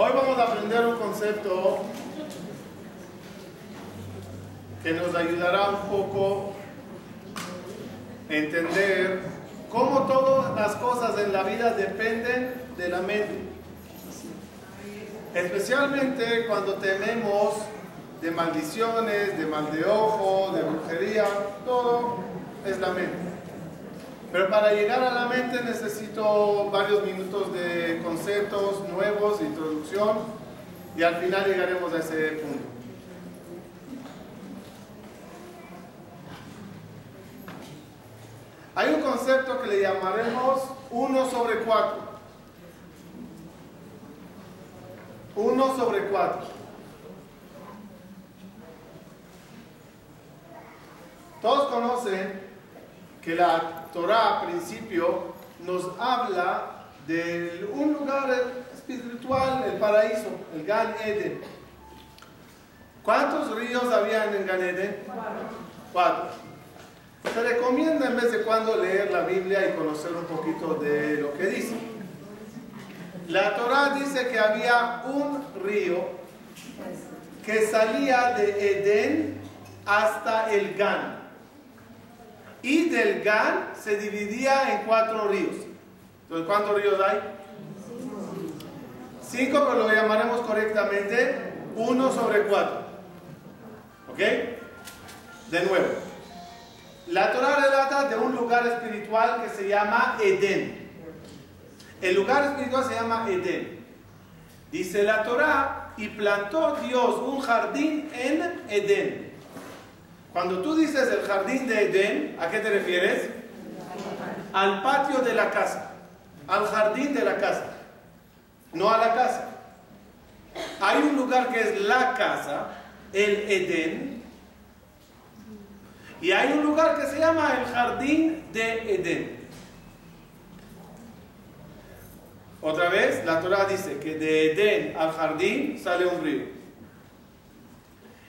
Hoy vamos a aprender un concepto que nos ayudará un poco a entender cómo todas las cosas en la vida dependen de la mente. Especialmente cuando tememos de maldiciones, de mal de ojo, de brujería, todo es la mente. Pero para llegar a la mente necesito varios minutos de conceptos nuevos, introducción, y al final llegaremos a ese punto. Hay un concepto que le llamaremos 1 sobre 4. 1 sobre 4. Todos conocen que la Torah, a principio, nos habla de un lugar espiritual, el paraíso, el Gan Eden. ¿Cuántos ríos habían en Gan Eden? Cuatro. Se recomienda en vez de cuando leer la Biblia y conocer un poquito de lo que dice. La Torah dice que había un río que salía de Edén hasta el Gan. Y del Gan se dividía en cuatro ríos. Entonces, ¿cuántos ríos hay? Cinco, pero lo llamaremos correctamente uno sobre cuatro. ¿Ok? De nuevo. La Torah relata de un lugar espiritual que se llama Edén. El lugar espiritual se llama Edén. Dice la Torah, y plantó Dios un jardín en Edén. Cuando tú dices el jardín de Edén, ¿a qué te refieres? Al patio de la casa, al jardín de la casa, no a la casa. Hay un lugar que es la casa, el Edén, y hay un lugar que se llama el jardín de Edén. Otra vez, la Torah dice que de Edén al jardín sale un río.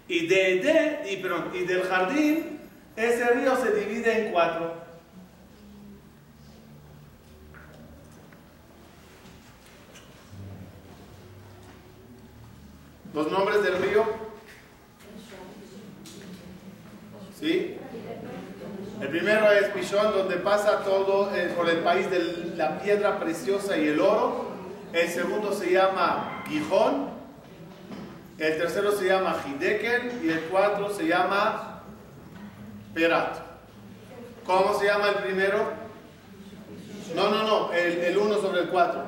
Y, de Edén, y, perdón, y del jardín, ese río se divide en cuatro. Los nombres del río. ¿Sí? El primero es Pishón, donde pasa todo eh, por el país de la piedra preciosa y el oro. El segundo se llama Gijón. El tercero se llama Hideken. Y el cuarto se llama Perat. ¿Cómo se llama el primero? No, no, no. El, uno sobre el cuatro.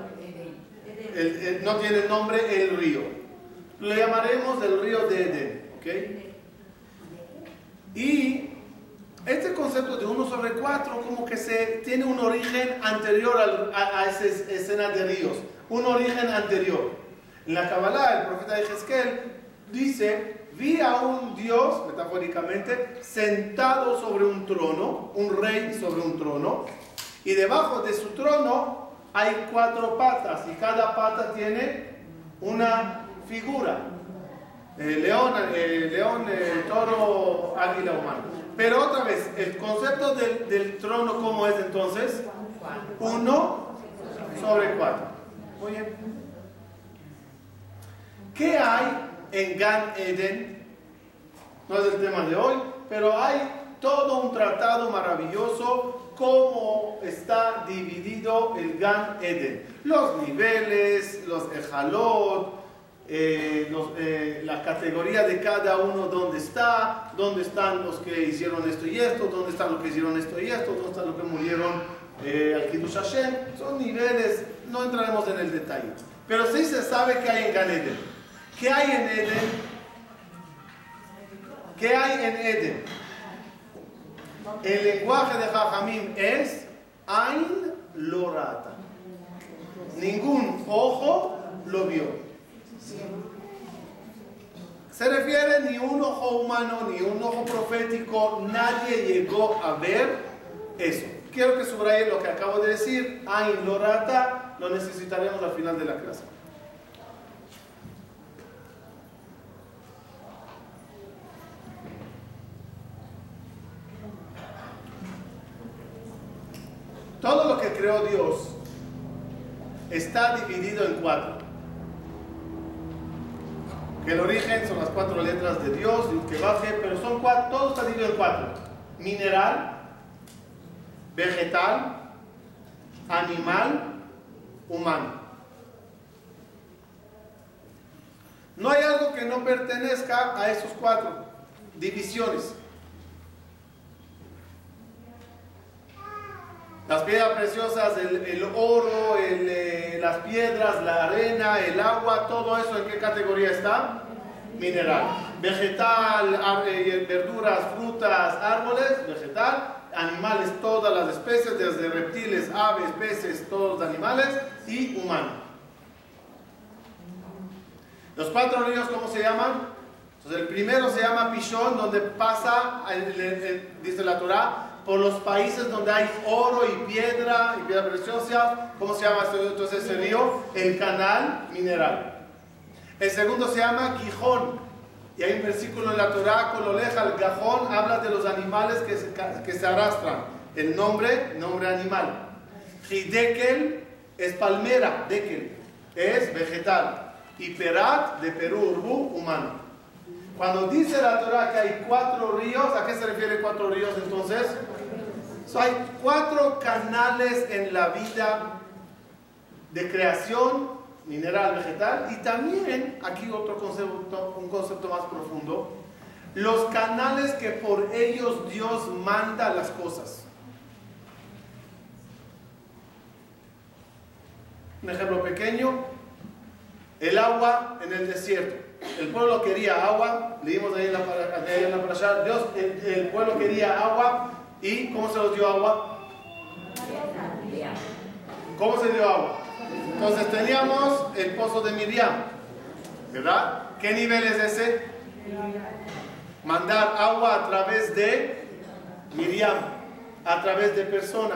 No tiene nombre el río. Lo llamaremos el río de Edén. ¿Ok? Y este concepto de 1 sobre 4 como que se tiene un origen anterior al, a, a, esa escena de ríos, un origen anterior. En la Kabbalah, el profeta de Ezequiel dice, vi a un Dios, metafóricamente, sentado sobre un trono, un rey sobre un trono, y debajo de su trono hay cuatro patas, y cada pata tiene una figura. Eh, león, eh, león eh, toro, águila humano. Pero otra vez, el concepto del, del trono, ¿cómo es entonces? Uno sobre cuatro. Muy bien. ¿Qué hay en Gan Eden? No es el tema de hoy, pero hay todo un tratado maravilloso cómo está dividido el Gan Eden. Los niveles, los ejalot, eh, eh, la categoría de cada uno, dónde está, dónde están los que hicieron esto y esto, dónde están los que hicieron esto y esto, dónde están los que murieron eh, al Kiddush Hashem. Son niveles, no entraremos en el detalle. Pero sí se sabe que hay en Gan Eden. ¿Qué hay en Eden? ¿Qué hay en Eden? El lenguaje de Jajamim es Ain Lorata. Ningún ojo lo vio. Se refiere ni un ojo humano, ni un ojo profético, nadie llegó a ver eso. Quiero que subraye lo que acabo de decir, Ain Lorata, lo necesitaremos al final de la clase. Todo lo que creó Dios está dividido en cuatro. que el origen son las cuatro letras de Dios, que baje, pero son cuatro, todo está dividido en cuatro. Mineral, vegetal, animal, humano. No hay algo que no pertenezca a esos cuatro divisiones. Las piedras preciosas, el, oro, eh, las piedras, la arena, el agua, todo eso en qué categoría está? Mineral. Vegetal, eh, verduras, frutas, árboles, vegetal. Animales, todas las especies, desde reptiles, aves, peces, todos los animales y humano. Los cuatro ríos, ¿cómo se llaman? Entonces el primero se llama Pishón, donde pasa, dice la Torah, por los países donde hay oro y piedra y piedra preciosa. ¿Cómo se llama entonces ese río? El canal mineral. El segundo se llama Gijón. Y hay un versículo en la Torah, Cololeja, el Gajón, habla de los animales que se, arrastran. El nombre, nombre animal. Hidekel es palmera, dekel, es vegetal. Y Perat, de Perú, Urbú, humano. Cuando dice la Torah que hay cuatro ríos, ¿a qué se refiere cuatro ríos entonces? Hay cuatro canales en la vida de creación mineral, vegetal, y también, aquí otro concepto, un concepto más profundo, los canales que por ellos Dios manda las cosas. Un ejemplo pequeño, el agua en el desierto. El pueblo quería agua, leímos ahí en la, en Dios, el, pueblo quería agua y ¿cómo se los dio agua? ¿Cómo se dio agua? Entonces teníamos el pozo de Miriam, ¿verdad? ¿Qué nivel es ese? Mandar agua a través de Miriam, a través de persona.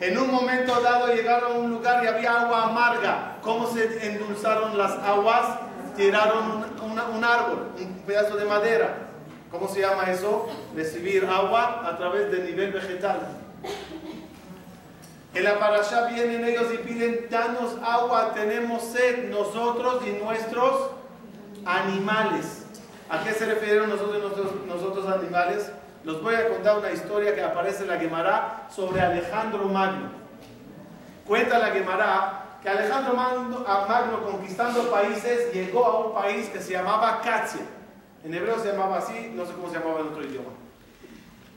En un momento dado llegaron a un lugar y había agua amarga. ¿Cómo se endulzaron las aguas? Tiraron un, árbol, un pedazo de madera. ¿Cómo se llama eso? Recibir agua a través del nivel vegetal. En la parasha vienen ellos y piden, danos agua, tenemos sed nosotros y nuestros animales. ¿A qué se refieren nosotros y nosotros, nosotros animales? los voy a contar una historia que aparece en la Gemara sobre Alejandro Magno. Cuenta la Gemara que Alejandro Magno, conquistando países llegó a un país que se llamaba Catia. En hebreo se llamaba así, no sé cómo se llamaba en otro idioma.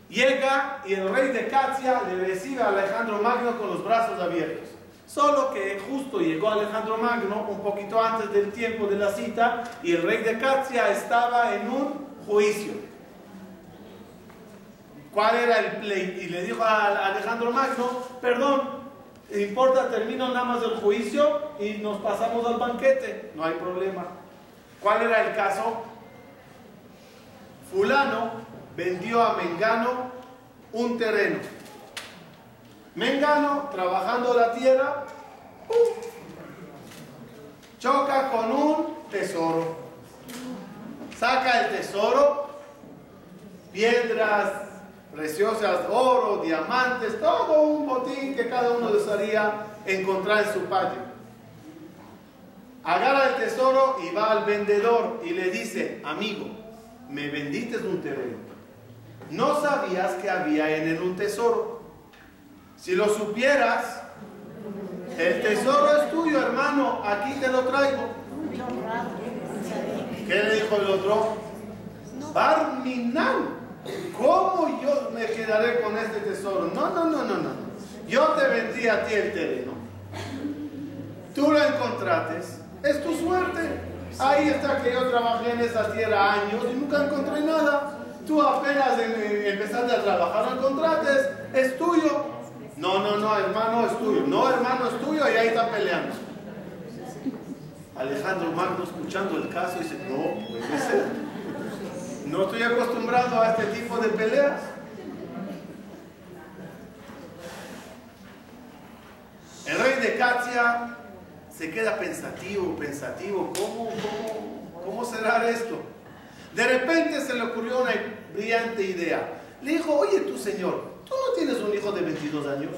Llega y el rey de Catia le recibe a Alejandro Magno con los brazos abiertos. Solo que justo llegó Alejandro Magno un poquito antes del tiempo de la cita y el rey de Catia estaba en un juicio. ¿Cuál era el play? Y le dijo a Alejandro Magno, perdón, importa, termino nada más el juicio y nos pasamos al banquete, no hay problema. ¿Cuál era el caso? Fulano vendió a Mengano un terreno. Mengano, trabajando la tierra, choca con un tesoro. Saca el tesoro, piedras, preciosas, oro, diamantes, todo un botín que cada uno desearía encontrar en su patio. Agarra el tesoro y va al vendedor y le dice, amigo, me vendiste un terreno. No sabías que había en él un tesoro. Si lo supieras, el tesoro es tuyo, hermano, aquí te lo traigo. ¿Qué le dijo el otro? Barminal. ¿Cómo yo me quedaré con este tesoro? No, no, no, no, no. Yo te vendí a ti el terreno. Tú lo encontraste. Es tu suerte. Ahí está que yo trabajé en esa tierra años y nunca encontré nada. Tú apenas empezaste a trabajar, lo encontraste. Es tuyo. No, no, no, hermano, es tuyo. No, hermano, es tuyo y ahí está peleando. Alejandro Magno escuchando el caso dice, no, puede ser. No estoy acostumbrado a este tipo de peleas. El rey de Katia se queda pensativo, pensativo. ¿Cómo, cómo, cómo será esto? De repente se le ocurrió una brillante idea. Le dijo, oye tú señor, ¿tú no tienes un hijo de 22 años?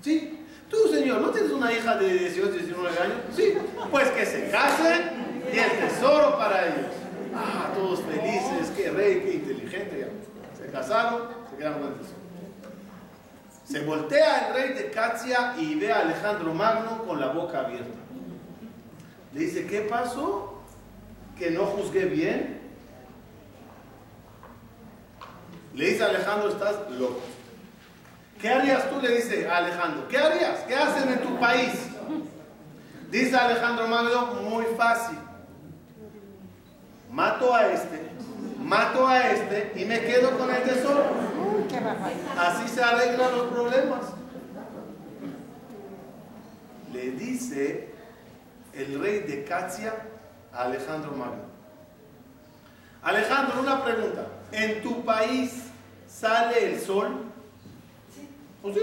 ¿Sí? Tú señor, ¿no tienes una hija de 18, 19 años? Sí. Pues que se casen y el tesoro para ellos. Ah, todos felices, qué rey, qué inteligente. Se casaron, se quedaron con el tesoro. Se voltea el rey de Catia y ve a Alejandro Magno con la boca abierta. Le dice, ¿qué pasó? ¿Que no juzgué bien? Le dice Alejandro, estás loco. ¿Qué harías tú? Le dice a Alejandro. ¿Qué harías? ¿Qué hacen en tu país? Dice Alejandro Magno, muy fácil. Mato a este, mato a este y me quedo con el tesoro. Así se arreglan los problemas. Le dice el rey de Catia a Alejandro Magno. Alejandro, una pregunta. ¿En tu país sale el sol? ¿O sí?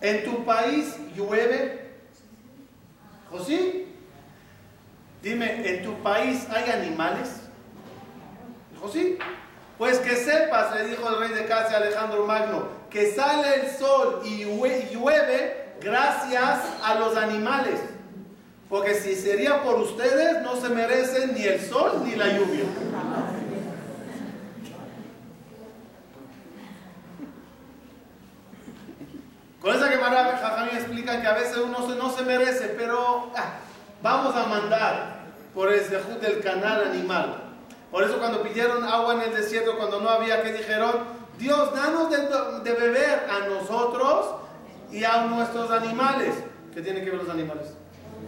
¿En tu país llueve? ¿O sí? Dime, ¿en tu país hay animales? ¿O sí? Pues que sepas, le dijo el rey de Casia Alejandro Magno, que sale el sol y llueve gracias a los animales. Porque si sería por ustedes, no se merecen ni el sol ni la lluvia. Con esa que Jajamín explica que a veces uno no se merece, pero ah, vamos a mandar por el del canal animal. Por eso cuando pidieron agua en el desierto, cuando no había, que dijeron? Dios, danos de, beber a nosotros y a nuestros animales. ¿Qué tienen que ver los animales?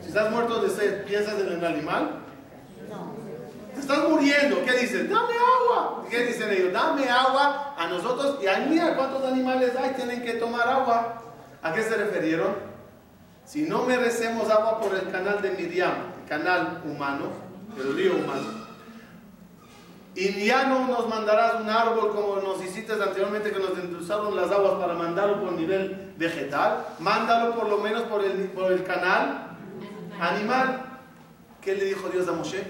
Si estás muerto de sed, ¿piensas en el animal? No. Te estás muriendo. ¿Qué dices? Dame agua. ¿Qué dicen ellos? Dame agua a nosotros. Y ahí mira cuántos animales hay, tienen que tomar agua. ¿A qué se refirieron? Si no merecemos agua por el canal de Miriam, el canal humano, el río humano, y ya no nos mandarás un árbol como nos hiciste anteriormente que nos endulzaron las aguas para mandarlo por nivel vegetal. Mándalo por lo menos por el, canal animal. ¿Qué le dijo Dios a Moshe?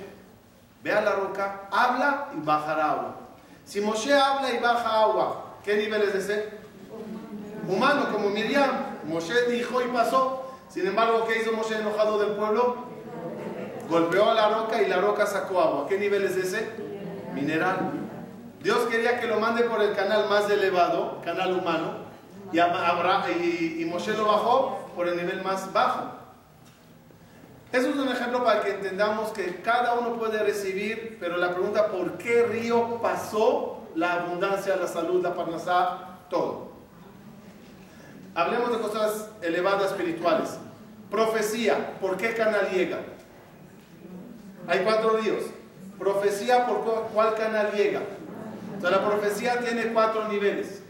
Ve a la roca, habla y bajará agua. Si Moshe habla y baja agua, ¿qué nivel es ese? Humano, como Miriam. Moshe dijo y pasó. Sin embargo, ¿qué hizo Moshe enojado del pueblo? Golpeó a la roca y la roca sacó agua. ¿Qué nivel es ese? Mineral. Dios quería que lo mande por el canal más elevado, canal humano, y, Moshe lo bajó por el nivel más bajo. Eso es un ejemplo para que entendamos que cada uno puede recibir, pero la pregunta, ¿por qué río pasó la abundancia, la salud, la parnasá, todo? Hablemos de cosas elevadas espirituales. Profecía, ¿por qué canal llega? Hay cuatro ríos. Profecía por cuál canal llega. Entonces la profecía tiene cuatro niveles.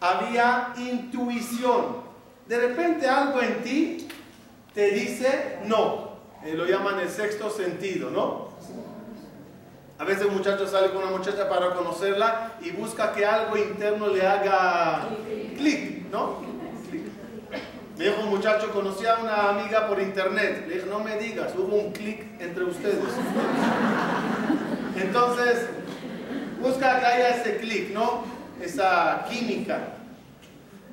Había intuición. De repente algo en ti te dice no. Eh, lo llaman el sexto sentido, ¿no? A veces un muchacho sale con una muchacha para conocerla y busca que algo interno le haga clic, ¿no? Me dijo un muchacho, conocía a una amiga por internet. Le dije, no me digas, hubo un clic entre ustedes. Entonces, busca que haya ese clic, ¿no? Esa química.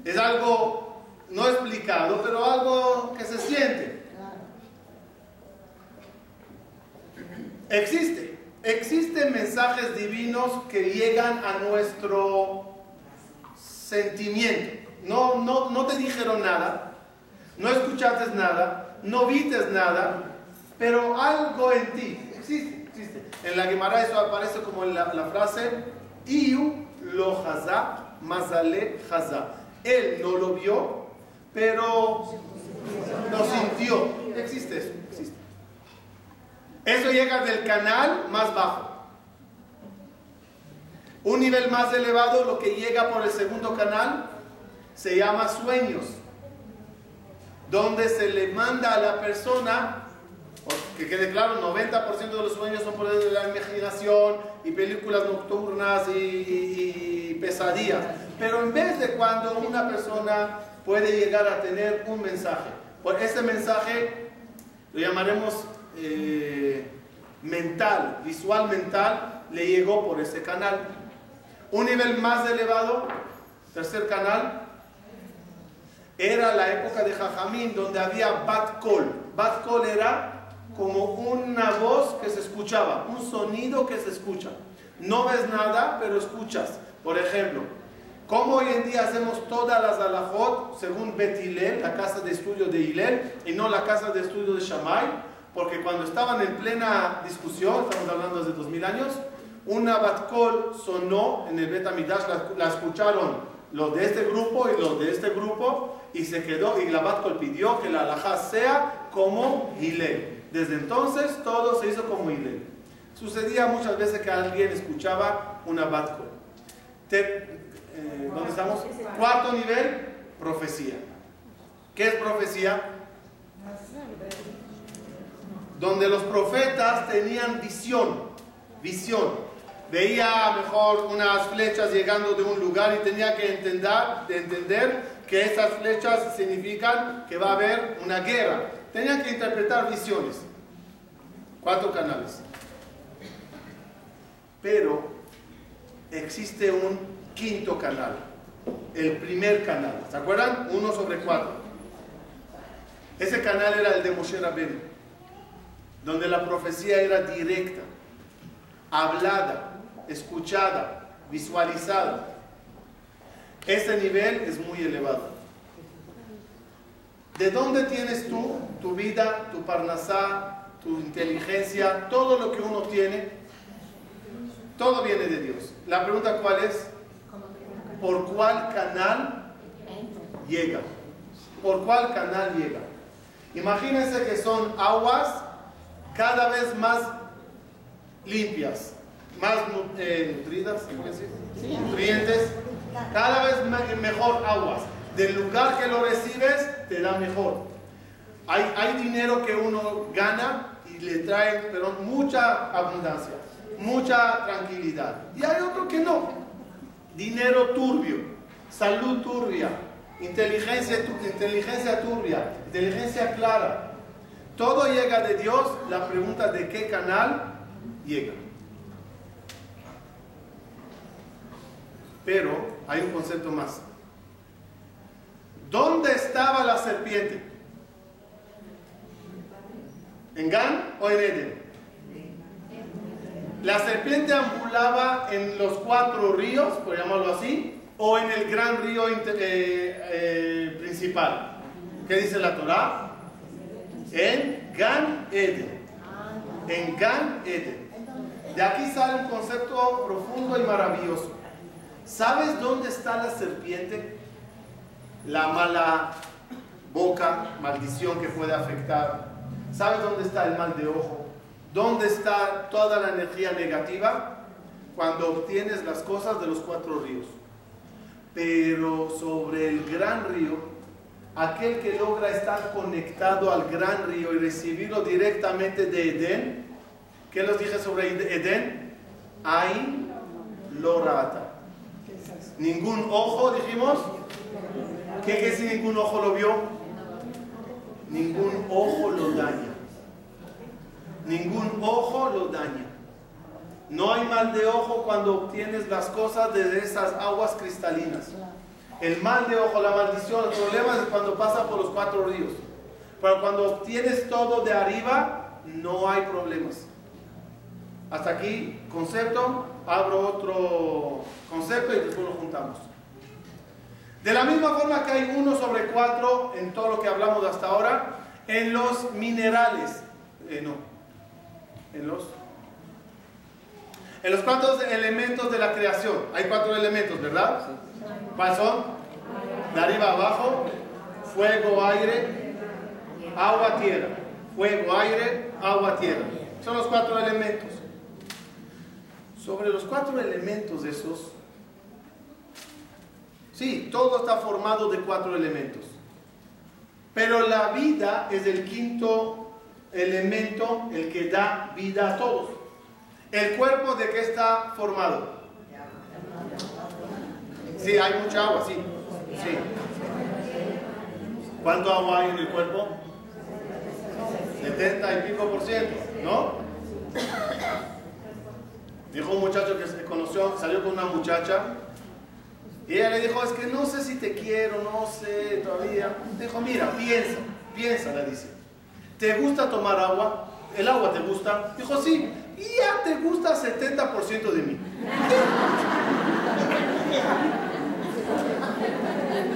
Es algo no explicado, pero algo que se siente. Existe. Existen mensajes divinos que llegan a nuestro sentimiento. No, no, no te dijeron nada, no escuchaste nada, no vistes nada, pero algo en ti existe, existe. En la Gemara eso aparece como la, la frase Iu lo haza, mazale haza. Él no lo vio, pero lo sintió. Existe eso, existe. Eso llega del canal más bajo. Un nivel más elevado, lo que llega por el segundo canal, se llama sueños donde se le manda a la persona, que quede claro, 90% de los sueños son por la imaginación y películas nocturnas y, pesadillas. Pero en vez de cuando una persona puede llegar a tener un mensaje, por ese mensaje lo llamaremos eh, mental, visual mental, le llegó por ese canal. Un nivel más elevado, tercer canal, era la época de Jajamín donde había Bat Kol. Bat Kol era como una voz que se escuchaba, un sonido que se escucha. No ves nada, pero escuchas. Por ejemplo, como hoy en día hacemos todas las alajot según Bet la casa de estudio de Hillel, y no la casa de estudio de Shammai? Porque cuando estaban en plena discusión, estamos hablando de 2000 años, una batkol sonó en el Bet la, escucharon los de este grupo y los de este grupo, y se quedó, y la batkol pidió que la alajá sea como Hillel. Desde entonces todo se hizo como Hillel. Sucedía muchas veces que alguien escuchaba una batkol. Eh, ¿dónde estamos? Cuarto nivel, profecía. ¿Qué es profecía? Donde los profetas tenían visión, visión. Veía mejor unas flechas llegando de un lugar y tenía que entender, entender que esas flechas significan que va a haber una guerra. Tenían que interpretar visiones. Cuatro canales. Pero existe un quinto canal, el primer canal. ¿Se acuerdan? Uno sobre cuatro. Ese canal era el de Moshe Rabbeinu, donde la profecía era directa, hablada, escuchada, visualizada. Ese nivel es muy elevado. ¿De dónde tienes tú tu vida, tu parnasá, tu inteligencia, todo lo que uno tiene? Todo viene de Dios. La pregunta cuál es, ¿por cuál canal llega? ¿Por cuál canal llega? Imagínense que son aguas cada vez más limpias, más eh, nutridas, nutrientes, cada vez mejor aguas. Del lugar que lo recibes, te da mejor. Hay, hay dinero que uno gana y le trae pero mucha abundancia mucha tranquilidad. Y hay otro que no. Dinero turbio, salud turbia, inteligencia, inteligencia turbia, inteligencia clara. Todo llega de Dios. La pregunta de qué canal llega. Pero hay un concepto más. ¿Dónde estaba la serpiente? ¿En Gan o en Eden? La serpiente ambulaba en los cuatro ríos, por llamarlo así, o en el gran río eh, eh, principal. ¿Qué dice la Torah? En Gan Eden. En Gan Eden. De aquí sale un concepto profundo y maravilloso. ¿Sabes dónde está la serpiente? La mala boca, maldición que puede afectar. ¿Sabes dónde está el mal de ojo? ¿Dónde está toda la energía negativa? Cuando obtienes las cosas de los cuatro ríos. Pero sobre el gran río, aquel que logra estar conectado al gran río y recibirlo directamente de Edén, ¿qué les dije sobre Edén? Hay lorata. Ningún ojo, dijimos. ¿Qué quiere decir ningún ojo lo vio? Ningún ojo lo daña ningún ojo lo daña. No hay mal de ojo cuando obtienes las cosas de esas aguas cristalinas. El mal de ojo, la maldición, el problema es cuando pasa por los cuatro ríos. Pero cuando obtienes todo de arriba, no hay problemas. Hasta aquí, concepto, abro otro concepto y después lo juntamos. De la misma forma que hay uno sobre cuatro en todo lo que hablamos hasta ahora, en los minerales, eh, no, en los en los cuatro elementos de la creación. Hay cuatro elementos, ¿verdad? ¿Cuáles son? De arriba abajo, fuego, aire, agua, tierra. Fuego, aire, agua, tierra. Son los cuatro elementos. Sobre los cuatro elementos de esos, sí, todo está formado de cuatro elementos. Pero la vida es el quinto elemento el que da vida a todos. ¿El cuerpo de qué está formado? Sí, hay mucha agua, sí. sí. ¿Cuánto agua hay en el cuerpo? 70 y pico por ciento, ¿no? Dijo un muchacho que conoció, salió con una muchacha y ella le dijo, es que no sé si te quiero, no sé todavía. Dijo, mira, piensa, piensa, le dice. ¿Te gusta tomar agua? ¿el agua te gusta? Dijo, sí. Ya te gusta 70% de mí.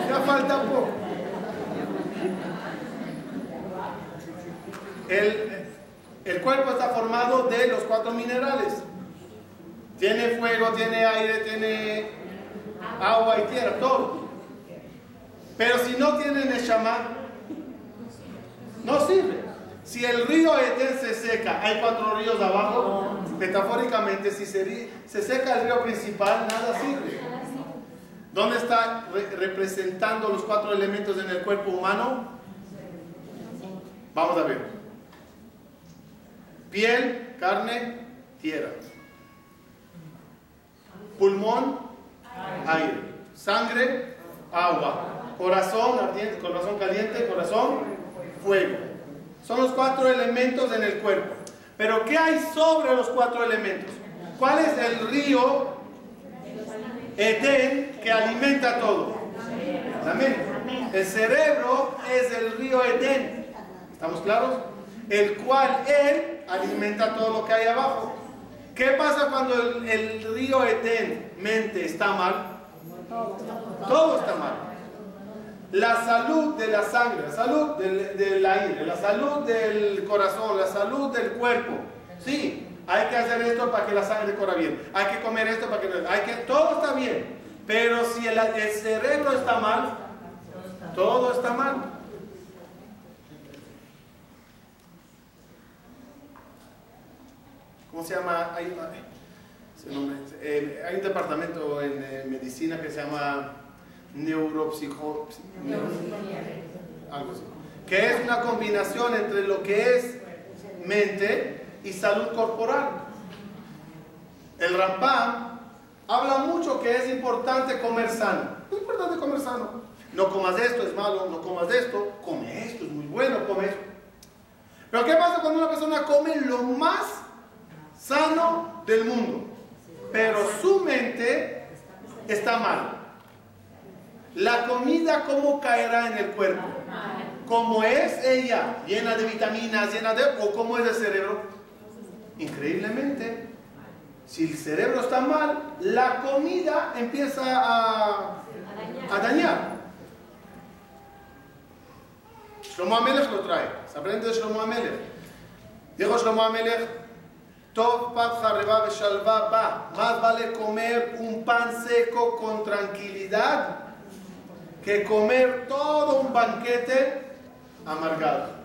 ya falta poco. El, el cuerpo está formado de los cuatro minerales. Tiene fuego, tiene aire, tiene agua y tierra, todo. Pero si no tiene Neshama, no sirve. Si el río Eden se seca, hay cuatro ríos abajo, metafóricamente, si se seca el río principal, nada sirve. ¿Dónde está representando los cuatro elementos en el cuerpo humano? Vamos a ver. Piel, carne, tierra. Pulmón, aire. Sangre, agua. Corazón ardiente, corazón caliente, corazón, fuego. Son los cuatro elementos en el cuerpo. Pero ¿qué hay sobre los cuatro elementos? ¿Cuál es el río Edén que alimenta todo? Amén. El cerebro es el río Edén. ¿Estamos claros? El cual él alimenta todo lo que hay abajo. ¿Qué pasa cuando el, río Edén, mente, está mal? Todo está mal. La salud de la sangre, la salud del, aire, la salud del corazón, la salud del cuerpo. Sí, hay que hacer esto para que la sangre corra bien. Hay que comer esto para que... Hay que todo está bien. Pero si el, el cerebro está mal, todo está mal. ¿Cómo se llama? Hay, eh, hay un departamento en eh, medicina que se llama neuropsico, algo así, que es una combinación entre lo que es mente y salud corporal. El Rambam habla mucho que es importante comer sano. Es importante comer sano. No comas esto, es malo, no comas esto, come esto, es muy bueno, come esto. Pero ¿qué pasa cuando una persona come lo más sano del mundo? Pero su mente está mal. La comida, ¿cómo caerá en el cuerpo? ¿Cómo es ella? ¿Llena de vitaminas, llena de... o cómo es el cerebro? Increíblemente, si el cerebro está mal, la comida empieza a, dañar. Shlomo Amelech lo trae. Se aprende de Shlomo Amelech. Dijo Shlomo Amelech, Más vale comer un pan seco con tranquilidad que comer todo un banquete amargado.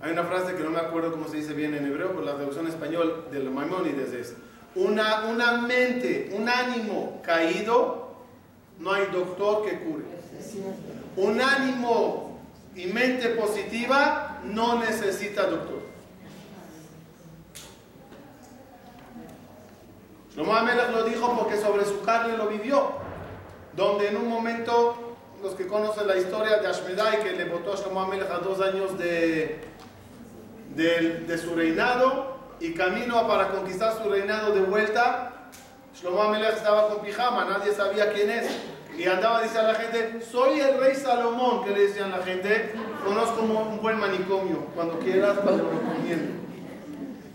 Hay una frase que no me acuerdo cómo se dice bien en hebreo, pero la traducción español del Maimónides es, una, una mente, un ánimo caído, no hay doctor que cure. Un ánimo y mente positiva no necesita doctor. Shlomo lo dijo porque sobre su carne lo vivió, donde en un momento, los que conocen la historia de Ashmedai, que le votó a Shlomo Amelech a dos años de, de, su reinado, y camino para conquistar su reinado de vuelta, Shlomo Amelech estaba con pijama, nadie sabía quién es. Y andaba, dice a la gente, soy el rey Salomón, que le decían la gente, conozco un buen manicomio, cuando quieras, cuando lo recomiendo.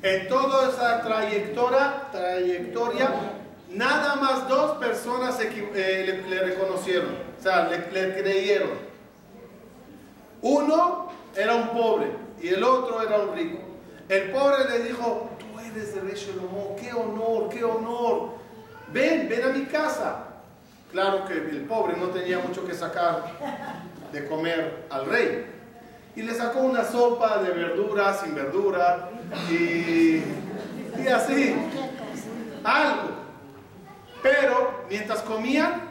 En toda esa trayectoria, trayectoria nada más dos personas eh, le, reconocieron, o sea, le, creyeron. Uno era un pobre y el otro era un rico. El pobre le dijo, tú eres el rey Salomón, qué honor, qué honor. Ven, ven a mi casa. Claro que el pobre no tenía mucho que sacar de comer al rey. Y le sacó una sopa de verdura, sin verdura, y, así, algo. Pero mientras comían,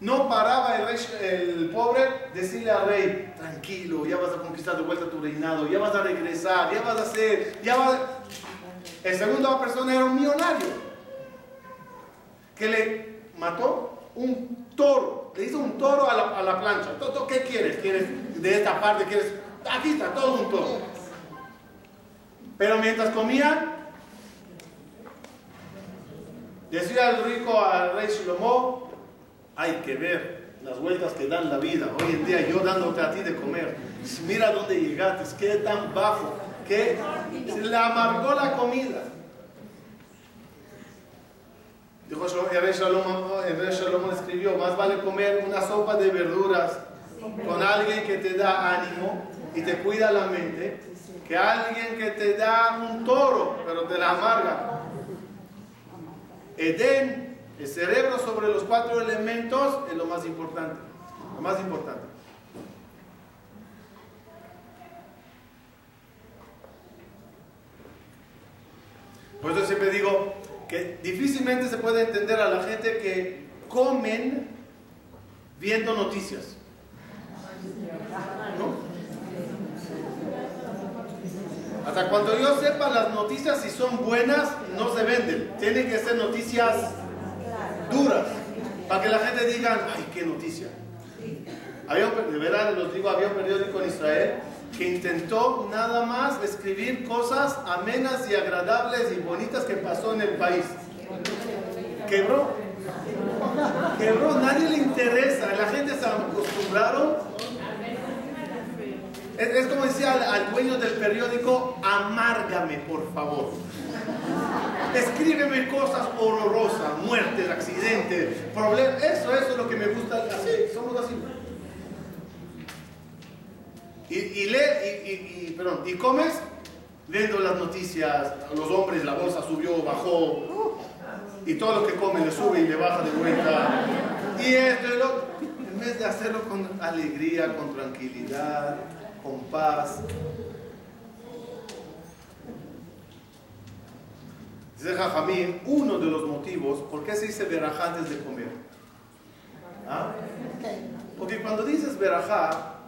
no paraba el, rey, el pobre decirle al rey, tranquilo, ya vas a conquistar de vuelta tu reinado, ya vas a regresar, ya vas a hacer, ya vas El segundo persona era un millonario, que le mató un toro, le hizo un toro a la, a la plancha. ¿Qué quieres? ¿Quieres de esta parte? ¿Quieres? Aquí está, todo un toro. Pero mientras comían, Decía el rico al rey Shlomo, hay que ver las vueltas que dan la vida. Hoy en día yo dándote a ti de comer. Mira dónde llegaste, qué tan bajo, que le amargó la comida. Dijo Rey Salomón escribió, más vale comer una sopa de verduras con alguien que te da ánimo y te cuida la mente, que alguien que te da un toro, pero te la amarga. Edén, el cerebro sobre los cuatro elementos, es lo más importante. Lo más importante. Por eso siempre digo que difícilmente se puede entender a la gente que comen viendo noticias. ¿No? Hasta cuando yo sepa las noticias si son buenas, no se venden. Tienen que ser noticias duras. Para que la gente diga, ay, qué noticia. Había de verdad, los digo, había un periódico en Israel que intentó nada más escribir cosas amenas y agradables y bonitas que pasó en el país. Quebró. Quebró, nadie le interesa. La gente se acostumbraron. Es, como decía al, al dueño del periódico, amárgame por favor. Escríbeme cosas horrorosas, muertes, accidentes, problemas. Eso, eso es lo que me gusta. Así, somos así. Y, y lee, y, y, perdón, y comes leyendo las noticias, los hombres, la bolsa subió, bajó, y todo lo que come le sube y le baja de vuelta. Y esto y lo en vez de hacerlo con alegría, con tranquilidad, con paz. Dice Jajamín, uno de los motivos por qué se dice verajá antes de comer. ¿Ah? Porque cuando dices verajá,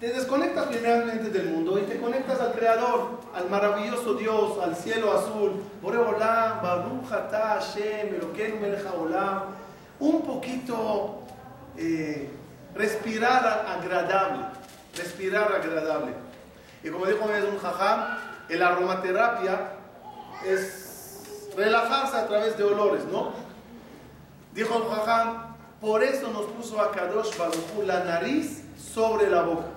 te desconectas primeramente del mundo y te conectas al Creador, al maravilloso Dios, al cielo azul. Un poquito eh, respirar agradable, respirar agradable. Y como dijo un jajam, el aromaterapia es relajarse a través de olores, ¿no? Dijo el jajam, por eso nos puso a Kadosh Baruch la nariz sobre la boca.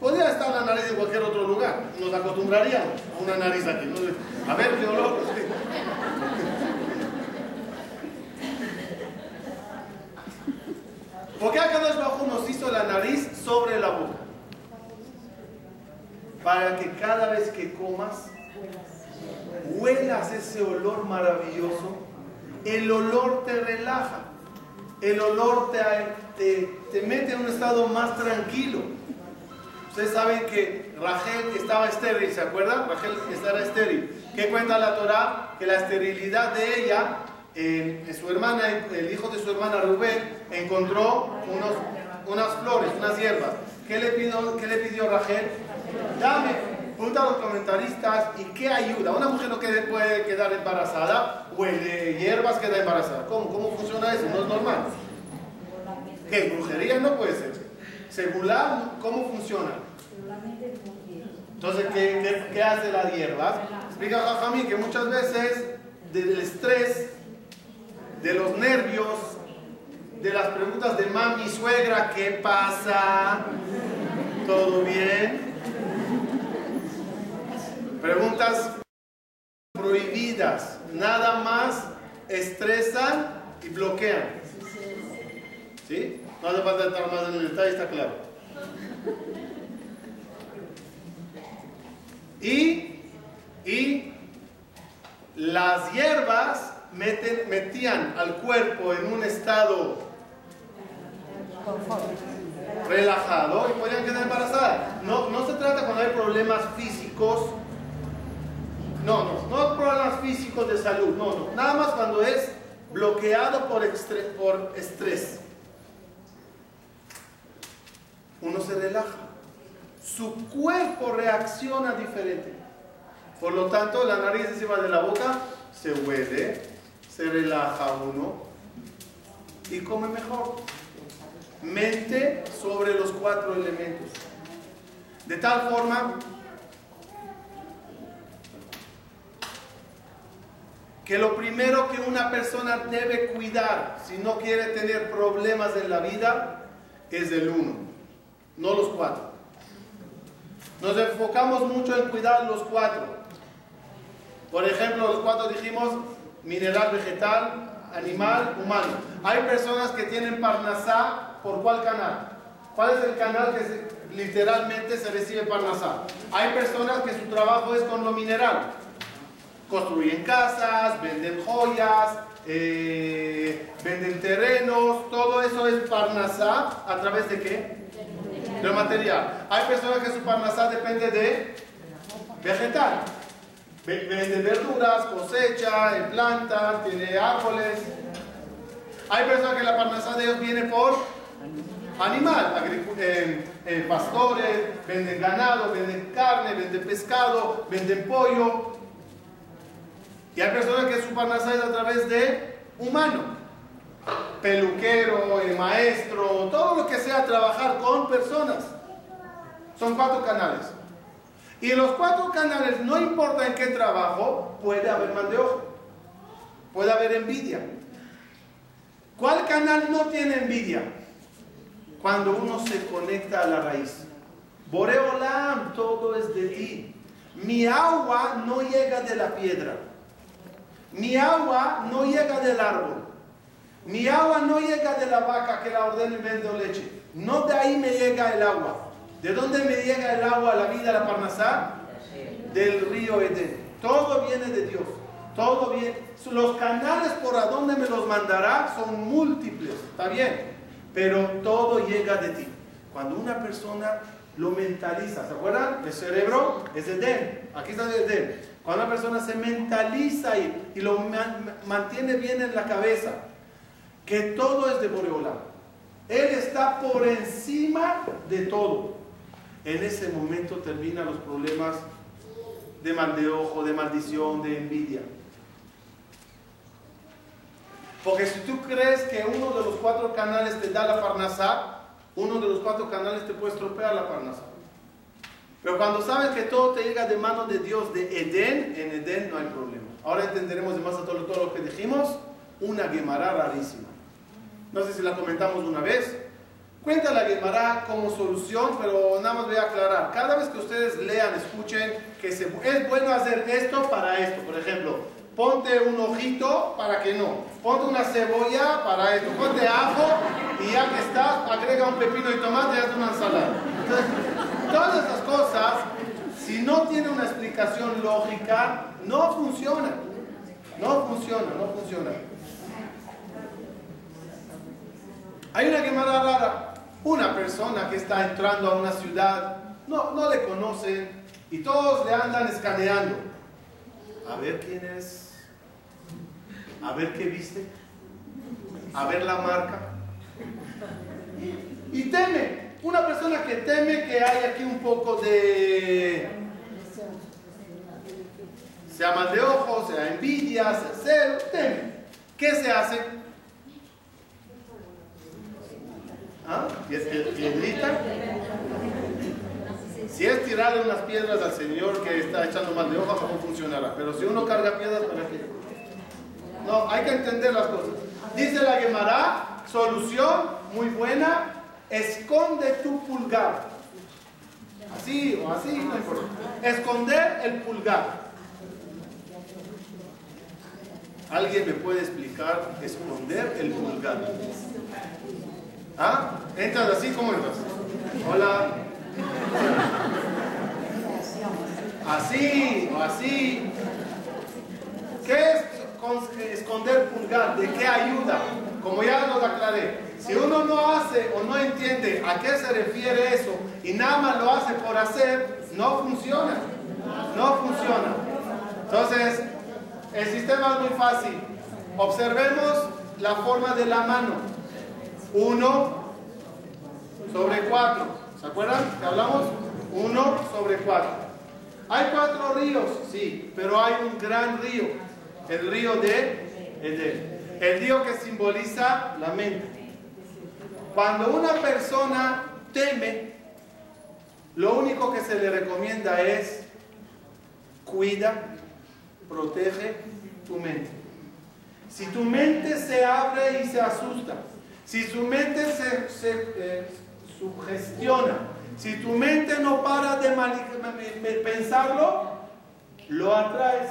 Podría estar la nariz en cualquier otro lugar. Nos acostumbraríamos a una nariz aquí. A ver qué olor. ¿Por qué acá Bajo nos hizo la nariz sobre la boca? Para que cada vez que comas, huelas ese olor maravilloso. El olor te relaja. El olor te, te, te mete en un estado más tranquilo. Ustedes saben que Rachel estaba estéril, ¿se acuerdan? Rachel estaba estéril. ¿Qué cuenta la Torah? Que la esterilidad de ella, eh, su hermana, el hijo de su hermana Rubén, encontró unos, unas flores, unas hierbas. ¿Qué le, pidió, ¿Qué Rachel? Dame. Pregunta a los comentaristas, ¿y qué ayuda? Una mujer no puede quedar embarazada, huele hierbas, queda embarazada. ¿Cómo? ¿Cómo funciona eso? No es normal. ¿Qué? ¿Brujería? No puede ser. Segula, ¿cómo funciona? Entonces, ¿qué, qué, qué hace la hierba? Explica Jajamí que muchas veces del estrés, de los nervios, de las preguntas de mami, suegra, ¿qué pasa? ¿Todo bien? Preguntas prohibidas, nada más estresan y bloquean. ¿Sí? No hace falta estar más en el detalle, está claro. Y, y las hierbas meten, metían al cuerpo en un estado relajado y podían quedar embarazadas. No, no se trata cuando hay problemas físicos. No, no, no problemas físicos de salud. No, no. Nada más cuando es bloqueado por, por estrés. Uno se relaja. Su cuerpo reacciona diferente. Por lo tanto, la nariz encima de la boca se huele, se relaja uno y come mejor. Mente sobre los cuatro elementos. De tal forma que lo primero que una persona debe cuidar si no quiere tener problemas en la vida es el uno, no los cuatro. Nos enfocamos mucho en cuidar los cuatro. Por ejemplo, los cuatro dijimos mineral, vegetal, animal, humano. Hay personas que tienen parnasá por cuál canal. ¿Cuál es el canal que literalmente se recibe parnasá? Hay personas que su trabajo es con lo mineral. Construyen casas, venden joyas, eh, venden terrenos, todo eso es parnasá a través de qué? Material. Hay personas que su parnasá depende de vegetal. Vende verduras, cosecha, planta, tiene árboles. Hay personas que la parnasá de ellos viene por animal, eh, eh, pastores, venden ganado, venden carne, venden pescado, venden pollo. Y hay personas que su parnasá es a través de humano, peluquero, eh, maestro, todo lo que sea trabajar con personas. Son cuatro canales. Y en los cuatro canales, no importa en qué trabajo, puede haber mal de ojo, puede haber envidia. ¿Cuál canal no tiene envidia? Cuando uno se conecta a la raíz. Boreolam, todo es de ti. Mi agua no llega de la piedra. Mi agua no llega del árbol. Mi agua no llega de la vaca que la ordena y vende leche. No de ahí me llega el agua. ¿De dónde me llega el agua, la vida, la parnasá? Del río Edén. Todo viene de Dios. Todo viene. Los canales por a dónde me los mandará son múltiples. Está bien. Pero todo llega de ti. Cuando una persona lo mentaliza, ¿se acuerdan? El cerebro es Edén. Aquí está Edén. Cuando una persona se mentaliza y lo mantiene bien en la cabeza, que todo es de Boreola. Él está por encima de todo. En ese momento terminan los problemas de mal de ojo, de maldición, de envidia. Porque si tú crees que uno de los cuatro canales te da la parnasá, uno de los cuatro canales te puede estropear la parnasá. Pero cuando sabes que todo te llega de mano de Dios, de Edén, en Edén no hay problema. Ahora entenderemos de más a todo, todo lo que dijimos. Una Gemara rarísima. No sé si la comentamos una vez. Cuenta la Gemara como solución, pero nada más voy a aclarar. Cada vez que ustedes lean, escuchen que es bueno hacer esto para esto. Por ejemplo, ponte un ojito para que no. Ponte una cebolla para esto. Ponte ajo y ya que estás, agrega un pepino y tomate y haz una ensalada. Entonces, todas estas cosas, si no tiene una explicación lógica, no funciona. No funciona, no funciona. Hay una quemada rara. Una persona que está entrando a una ciudad, no, no le conocen y todos le andan escaneando. A ver quién es, a ver qué viste, a ver la marca. Y teme, una persona que teme que hay aquí un poco de, sea mal de ojos, sea envidia, sea celo, teme. ¿Qué se hace? ¿Ah? ¿Piedrita? Si es tirarle unas piedras al Señor que está echando mal de hojas, no funcionará. Pero si uno carga piedras, ¿para qué? No, hay que entender las cosas. Dice la Gemara, solución muy buena, esconde tu pulgar. Así o así, no importa. Esconder el pulgar. ¿Alguien me puede explicar esconder el pulgar? ¿Ah? ¿Entras así? ¿Cómo entras? Hola. Así o así. ¿Qué es esconder pulgar? ¿De qué ayuda? Como ya lo aclaré, si uno no hace o no entiende a qué se refiere eso y nada más lo hace por hacer, no funciona. No funciona. Entonces, el sistema es muy fácil. Observemos la forma de la mano. 1 sobre 4. ¿Se acuerdan que hablamos? 1 sobre 4. Hay cuatro ríos, sí, pero hay un gran río. El río de Edén. El río que simboliza la mente. Cuando una persona teme, lo único que se le recomienda es cuida, protege tu mente. Si tu mente se abre y se asusta, si tu mente se, eh, sugestiona, si tu mente no para de pensarlo, lo atraes.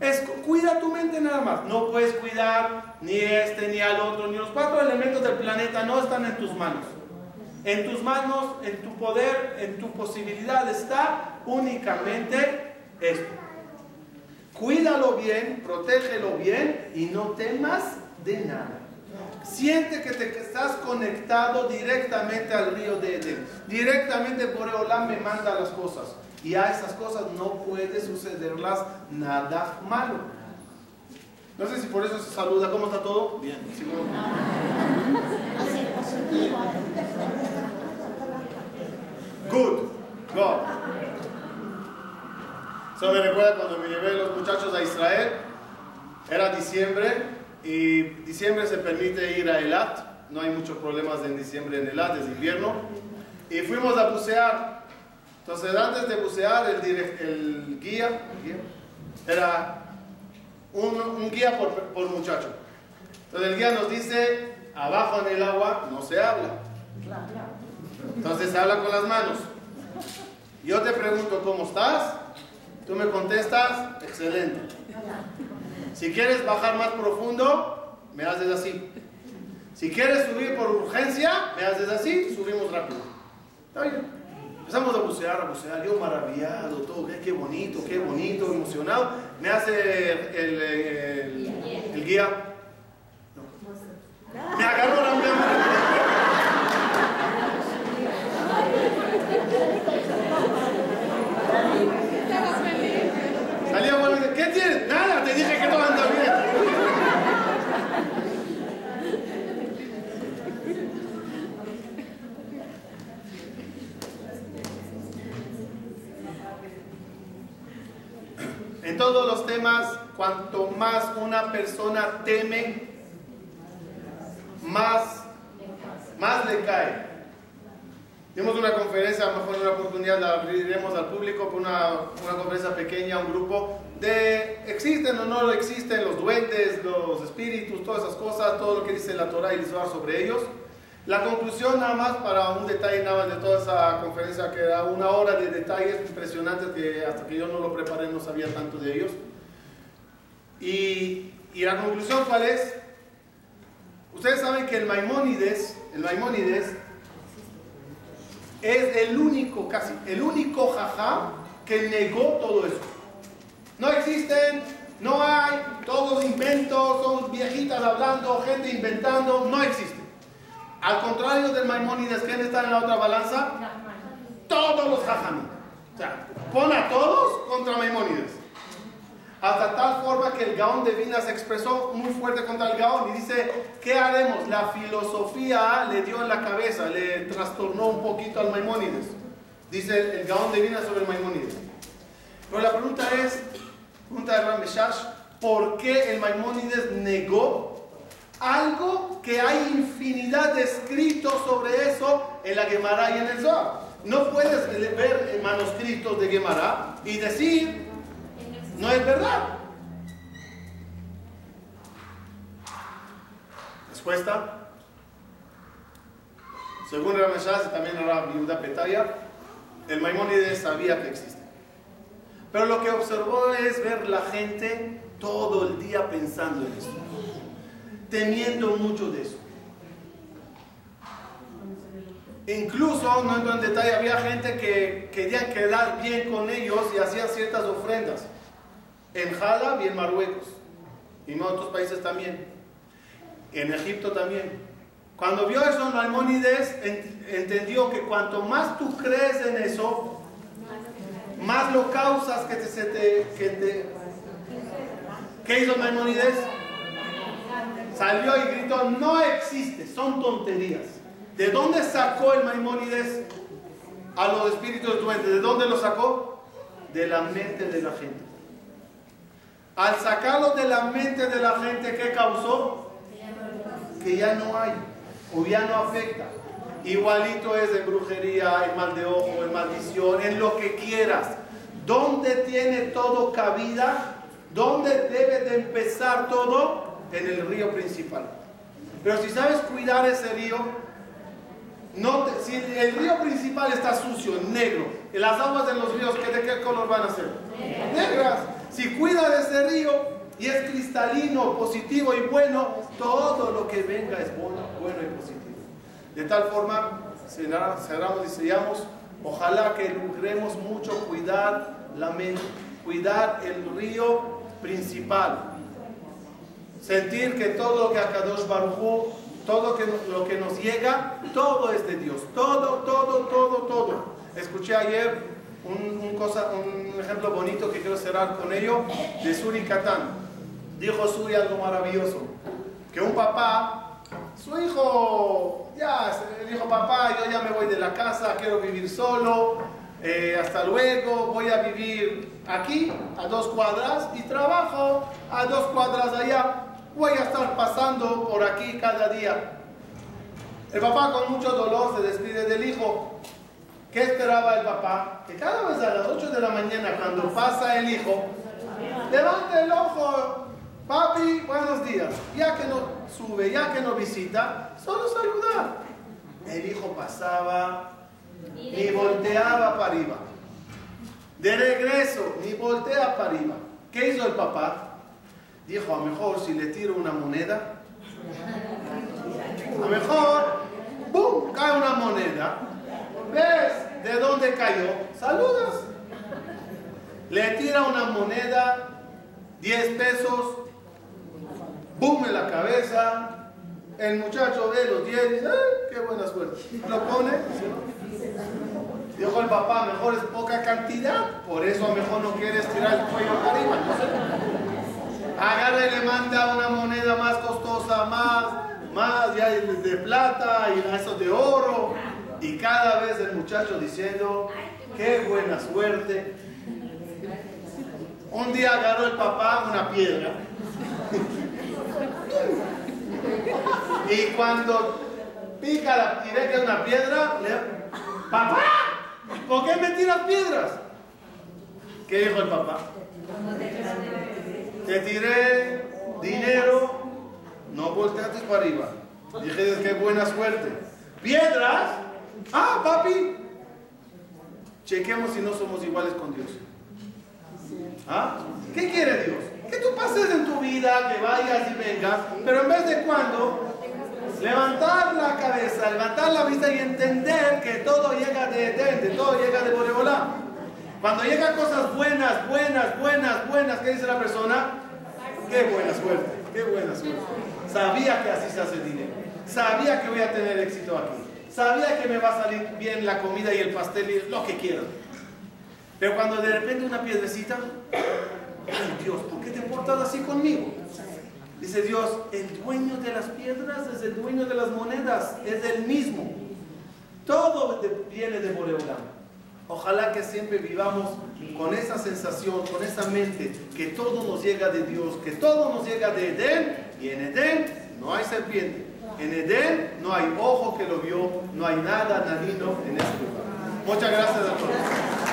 Es, cuida tu mente nada más. No puedes cuidar ni este, ni al otro, ni los cuatro elementos del planeta no están en tus manos. En tus manos, en tu poder, en tu posibilidad está únicamente esto. Cuídalo bien, protégelo bien y no temas de nada. Siente que te estás conectado directamente al río de Edén. Directamente por Eolam me manda las cosas. Y a esas cosas no puede sucederlas nada malo. No sé si por eso se saluda. ¿Cómo está todo? Bien. Good. Go. Eso me recuerda cuando me llevé los muchachos a Israel. Era diciembre y diciembre se permite ir a Elat. No hay muchos problemas en diciembre en Elat, es invierno. Y fuimos a bucear. Entonces, antes de bucear, el, guía, era un, guía por, muchacho. Entonces, el guía nos dice: abajo en el agua no se habla. Entonces, se habla con las manos. Yo te pregunto: ¿cómo estás? Tú me contestas, excelente. Si quieres bajar más profundo, me haces así. Si quieres subir por urgencia, me haces así, subimos rápido. Está bien. Empezamos a bucear, a bucear, yo maravillado, todo, qué bonito, qué bonito, emocionado. Me hace el, el, guía. Me agarró la ¿qué tienes? Nada, te dije que todo anda bien. En todos los temas, cuanto más persona teme, más, más le cae. Dimos una conferencia, a lo mejor una oportunidad la abriremos al público, una, una conferencia pequeña, un grupo de existen o no existen los duendes, los espíritus, todas esas cosas, todo lo que dice la Torah y Zohar sobre ellos. La conclusión nada más para un detalle nada más de toda esa conferencia que da una hora de detalles impresionantes que hasta que yo no lo preparé no sabía tanto de ellos. Y, y la conclusión cuál es? Ustedes saben que el Maimónides, el Maimónides es el único, casi, el único jajá que negó todo eso. No existen, no hay, todos inventos, son viejitas hablando, gente inventando, no existe. Al contrario del Maimónides, ¿quién está en la otra balanza? Todos los jajamí. O sea, pon a todos contra Maimónides. Hasta tal forma que el Gaón de Vina se expresó muy fuerte contra el Gaón y dice, ¿qué haremos? La filosofía le dio en la cabeza, le trastornó un poquito al Maimónides. Dice el Gaón de Vina sobre el Maimónides. Pero la pregunta es, pregunta de Rameshash, ¿por qué el Maimónides negó algo que hay infinidad de escritos sobre eso en la Gemara y en el Zohar? No puedes ver manuscritos de Gemara y decir no es verdad. Respuesta. Según Rameshaz y también Viuda Petaya, el Maimónides sabía que existe. Pero lo que observó es ver la gente todo el día pensando en eso, temiendo mucho de eso. Incluso, no entro en detalle, había gente que querían quedar bien con ellos y hacían ciertas ofrendas en Jalab y en Marruecos, y en otros países también, en Egipto también. Cuando vio eso, Maimónides entendió que cuanto más tú crees en eso, más lo causas que te, se que te... ¿Qué hizo Maimónides? Salió y gritó, no existe, son tonterías. ¿De dónde sacó el Maimónides a los espíritus duendes? ¿De dónde lo sacó? De la mente de la gente. Al sacarlo de la mente de la gente, ¿qué causó? Que ya no hay, o ya no afecta. Igualito es de brujería, en mal de ojo, en maldición, en lo que quieras. ¿Dónde tiene todo cabida? ¿Dónde debe de empezar todo? En el río principal. Pero si sabes cuidar ese río, no si el río principal está sucio, negro, y las aguas de los ríos, ¿de qué color van a ser? Negras. Si cuida de ese río y es cristalino, positivo y bueno, todo lo que venga es bueno, bueno y positivo. De tal forma, cerramos y sellamos, ojalá que logremos mucho cuidar la mente, cuidar el río principal. Sentir que todo lo que Akadosh todo lo que nos llega, todo es de Dios. Todo, todo, todo, todo. Escuché ayer un, cosa, un ejemplo bonito que quiero cerrar con ello, de Suri Katán. Dijo Suri algo maravilloso, que un papá, su hijo, ya, dijo, papá, yo ya me voy de la casa, quiero vivir solo, eh, hasta luego, voy a vivir aquí, a dos cuadras, y trabajo a dos cuadras allá. Voy a estar pasando por aquí cada día. El papá con mucho dolor se despide del hijo. ¿Qué esperaba el papá? Que cada vez a las 8 de la mañana, cuando pasa el hijo, levante el ojo. Papi, buenos días. Ya que no sube, ya que no visita, solo saludar. El hijo pasaba, ni volteaba para arriba. De regreso, ni voltea para arriba. ¿Qué hizo el papá? Dijo, a mejor si le tiro una moneda, a mejor, ¡bum!, cae una moneda. ¿Ves de dónde cayó? Saludas. Le tira una moneda, 10 pesos, ¡bum!, en la cabeza. El muchacho ve los 10 y dice, ¡ay, qué buena suerte! Lo pone, Dijo el papá, mejor es poca cantidad, por eso mejor no quieres tirar el cuello arriba. Agarra y le manda una moneda más costosa, más, más ya de plata y eso de oro. Y cada vez el muchacho diciendo, qué buena suerte. Un día agarró el papá una piedra. Y cuando pica la, y ve que es una piedra, le ¡Papá! ¿Por qué me tiras piedras? ¿Qué dijo el papá? Te tiré dinero, no volteaste para arriba. Dije, qué buena suerte. ¿Piedras? Ah, papi. Chequemos si no somos iguales con Dios. ¿Ah? ¿Qué quiere Dios? Que tú pases en tu vida, que vayas y vengas, pero en vez de cuando levantar la cabeza, levantar la vista y entender que todo llega de de todo llega de Boreolá. Cuando llegan cosas buenas, buenas, buenas, buenas, ¿qué dice la persona? Qué buena suerte, qué buena suerte. Sabía que así se hace dinero. Sabía que voy a tener éxito aquí. Sabía que me va a salir bien la comida y el pastel y lo que quiero. Pero cuando de repente una piedrecita, ay Dios, ¿por qué te portas así conmigo? Dice Dios, el dueño de las piedras es el dueño de las monedas, es el mismo. Todo viene de Boreolam. Ojalá que siempre vivamos con esa sensación, con esa mente, que todo nos llega de Dios, que todo nos llega de Edén, y en Edén no hay serpiente. En Edén no hay ojo que lo vio, no hay nada nadino en ese lugar. Muchas gracias a todos.